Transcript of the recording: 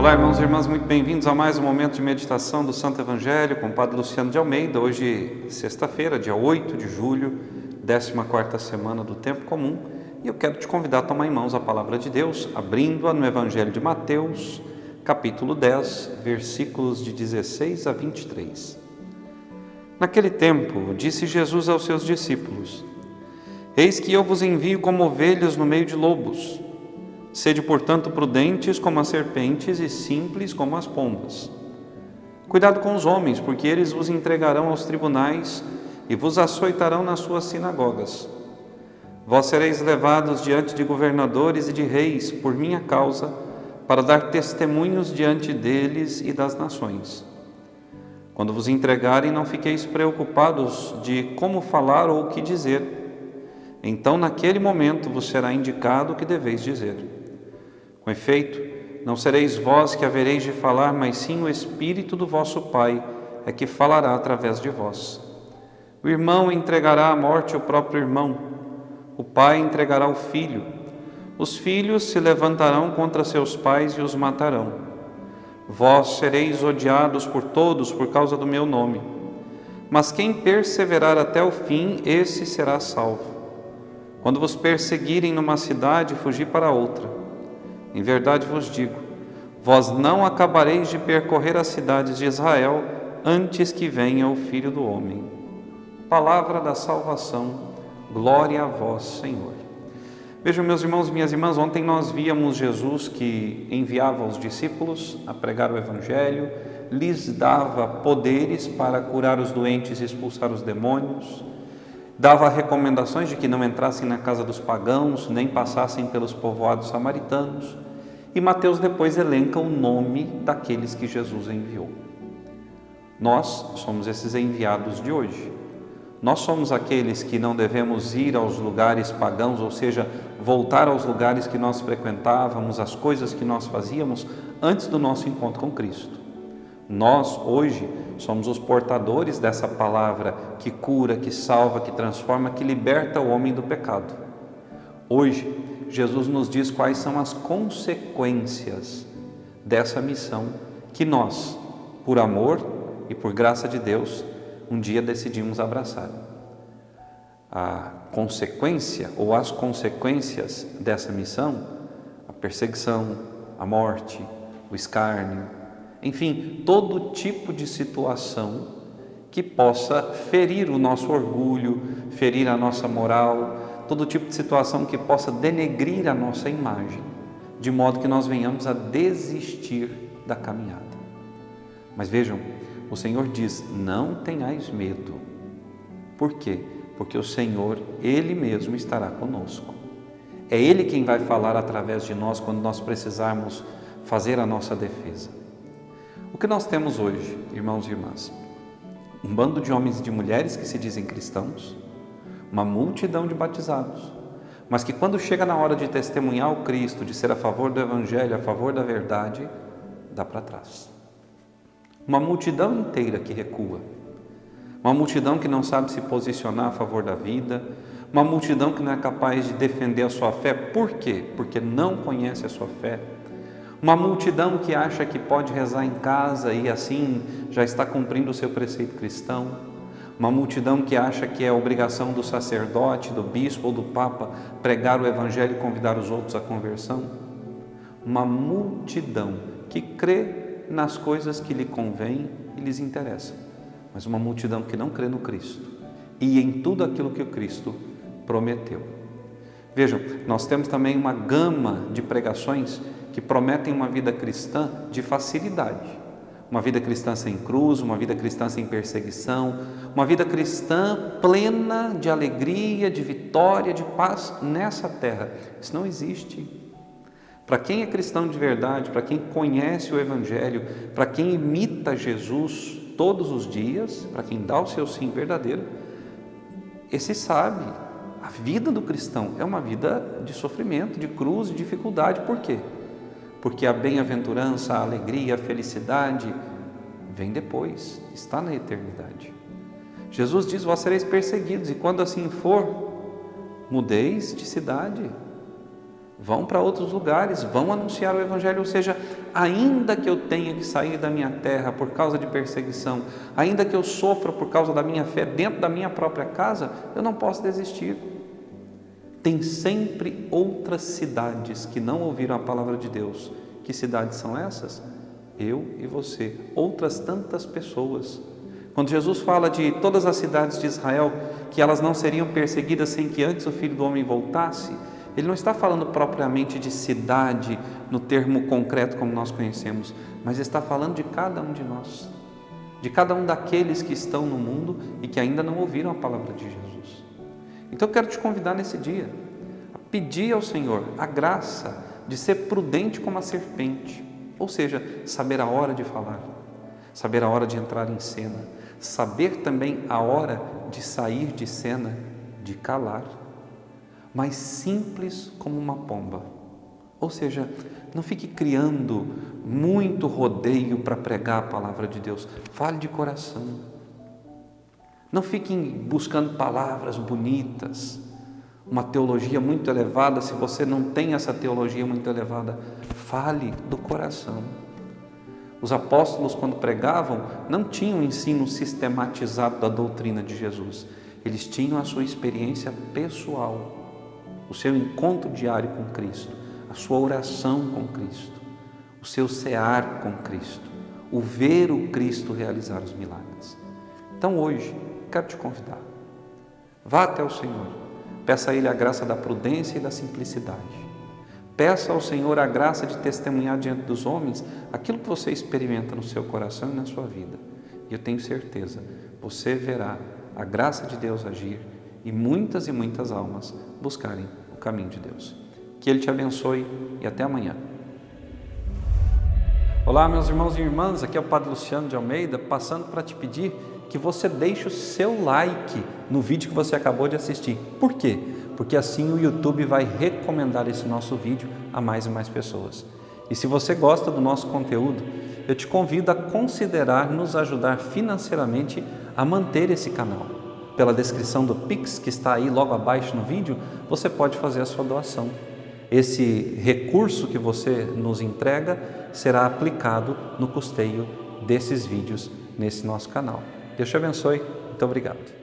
Olá, irmãos e irmãs, muito bem-vindos a mais um momento de meditação do Santo Evangelho com o Padre Luciano de Almeida. Hoje, sexta-feira, dia 8 de julho, 14 semana do Tempo Comum, e eu quero te convidar a tomar em mãos a palavra de Deus, abrindo-a no Evangelho de Mateus, capítulo 10, versículos de 16 a 23. Naquele tempo, disse Jesus aos seus discípulos: Eis que eu vos envio como ovelhas no meio de lobos. Sede, portanto, prudentes como as serpentes e simples como as pombas. Cuidado com os homens, porque eles vos entregarão aos tribunais e vos açoitarão nas suas sinagogas. Vós sereis levados diante de governadores e de reis por minha causa, para dar testemunhos diante deles e das nações. Quando vos entregarem, não fiqueis preocupados de como falar ou o que dizer. Então, naquele momento, vos será indicado o que deveis dizer. Com efeito, não sereis vós que havereis de falar, mas sim o Espírito do vosso Pai é que falará através de vós. O irmão entregará à morte o próprio irmão, o pai entregará o filho. Os filhos se levantarão contra seus pais e os matarão. Vós sereis odiados por todos por causa do meu nome. Mas quem perseverar até o fim, esse será salvo. Quando vos perseguirem numa cidade, fugi para outra. Em verdade vos digo: vós não acabareis de percorrer as cidades de Israel antes que venha o Filho do Homem. Palavra da salvação, glória a vós, Senhor. Vejam, meus irmãos e minhas irmãs, ontem nós víamos Jesus que enviava os discípulos a pregar o Evangelho, lhes dava poderes para curar os doentes e expulsar os demônios, dava recomendações de que não entrassem na casa dos pagãos, nem passassem pelos povoados samaritanos. E Mateus depois elenca o nome daqueles que Jesus enviou. Nós somos esses enviados de hoje. Nós somos aqueles que não devemos ir aos lugares pagãos, ou seja, voltar aos lugares que nós frequentávamos, as coisas que nós fazíamos antes do nosso encontro com Cristo. Nós, hoje, somos os portadores dessa palavra que cura, que salva, que transforma, que liberta o homem do pecado. Hoje, Jesus nos diz quais são as consequências dessa missão que nós, por amor e por graça de Deus, um dia decidimos abraçar. A consequência ou as consequências dessa missão, a perseguição, a morte, o escárnio, enfim, todo tipo de situação que possa ferir o nosso orgulho, ferir a nossa moral, todo tipo de situação que possa denegrir a nossa imagem, de modo que nós venhamos a desistir da caminhada. Mas vejam, o Senhor diz: não tenhais medo. Por quê? Porque o Senhor, Ele mesmo estará conosco. É Ele quem vai falar através de nós quando nós precisarmos fazer a nossa defesa. Que nós temos hoje, irmãos e irmãs? Um bando de homens e de mulheres que se dizem cristãos, uma multidão de batizados, mas que quando chega na hora de testemunhar o Cristo, de ser a favor do Evangelho, a favor da verdade, dá para trás. Uma multidão inteira que recua, uma multidão que não sabe se posicionar a favor da vida, uma multidão que não é capaz de defender a sua fé, por quê? Porque não conhece a sua fé, uma multidão que acha que pode rezar em casa e assim já está cumprindo o seu preceito cristão. Uma multidão que acha que é obrigação do sacerdote, do bispo ou do papa pregar o evangelho e convidar os outros à conversão. Uma multidão que crê nas coisas que lhe convém e lhes interessam, mas uma multidão que não crê no Cristo e em tudo aquilo que o Cristo prometeu. Vejam, nós temos também uma gama de pregações que prometem uma vida cristã de facilidade. Uma vida cristã sem cruz, uma vida cristã sem perseguição, uma vida cristã plena de alegria, de vitória, de paz nessa terra. Isso não existe. Para quem é cristão de verdade, para quem conhece o Evangelho, para quem imita Jesus todos os dias, para quem dá o seu sim verdadeiro, esse sabe, a vida do cristão é uma vida de sofrimento, de cruz, de dificuldade. Por quê? Porque a bem-aventurança, a alegria, a felicidade vem depois, está na eternidade. Jesus diz: Vós sereis perseguidos, e quando assim for, mudeis de cidade. vão para outros lugares, vão anunciar o Evangelho. Ou seja, ainda que eu tenha que sair da minha terra por causa de perseguição, ainda que eu sofra por causa da minha fé dentro da minha própria casa, eu não posso desistir. Tem sempre outras cidades que não ouviram a palavra de Deus. Que cidades são essas? Eu e você, outras tantas pessoas. Quando Jesus fala de todas as cidades de Israel, que elas não seriam perseguidas sem que antes o Filho do Homem voltasse, ele não está falando propriamente de cidade no termo concreto como nós conhecemos, mas está falando de cada um de nós, de cada um daqueles que estão no mundo e que ainda não ouviram a palavra de Jesus. Então eu quero te convidar nesse dia a pedir ao Senhor a graça de ser prudente como a serpente, ou seja, saber a hora de falar, saber a hora de entrar em cena, saber também a hora de sair de cena, de calar mas simples como uma pomba. Ou seja, não fique criando muito rodeio para pregar a palavra de Deus. Fale de coração. Não fique buscando palavras bonitas, uma teologia muito elevada. Se você não tem essa teologia muito elevada, fale do coração. Os apóstolos, quando pregavam, não tinham um ensino sistematizado da doutrina de Jesus. Eles tinham a sua experiência pessoal o seu encontro diário com Cristo, a sua oração com Cristo, o seu cear com Cristo, o ver o Cristo realizar os milagres. Então hoje, quero te convidar. Vá até o Senhor, peça a Ele a graça da prudência e da simplicidade. Peça ao Senhor a graça de testemunhar diante dos homens aquilo que você experimenta no seu coração e na sua vida. E eu tenho certeza, você verá a graça de Deus agir e muitas e muitas almas buscarem o caminho de Deus. Que Ele te abençoe e até amanhã. Olá, meus irmãos e irmãs, aqui é o Padre Luciano de Almeida, passando para te pedir que você deixe o seu like no vídeo que você acabou de assistir. Por quê? Porque assim o YouTube vai recomendar esse nosso vídeo a mais e mais pessoas. E se você gosta do nosso conteúdo, eu te convido a considerar nos ajudar financeiramente a manter esse canal pela descrição do Pix que está aí logo abaixo no vídeo, você pode fazer a sua doação. Esse recurso que você nos entrega será aplicado no custeio desses vídeos nesse nosso canal. Deus te abençoe. Muito obrigado.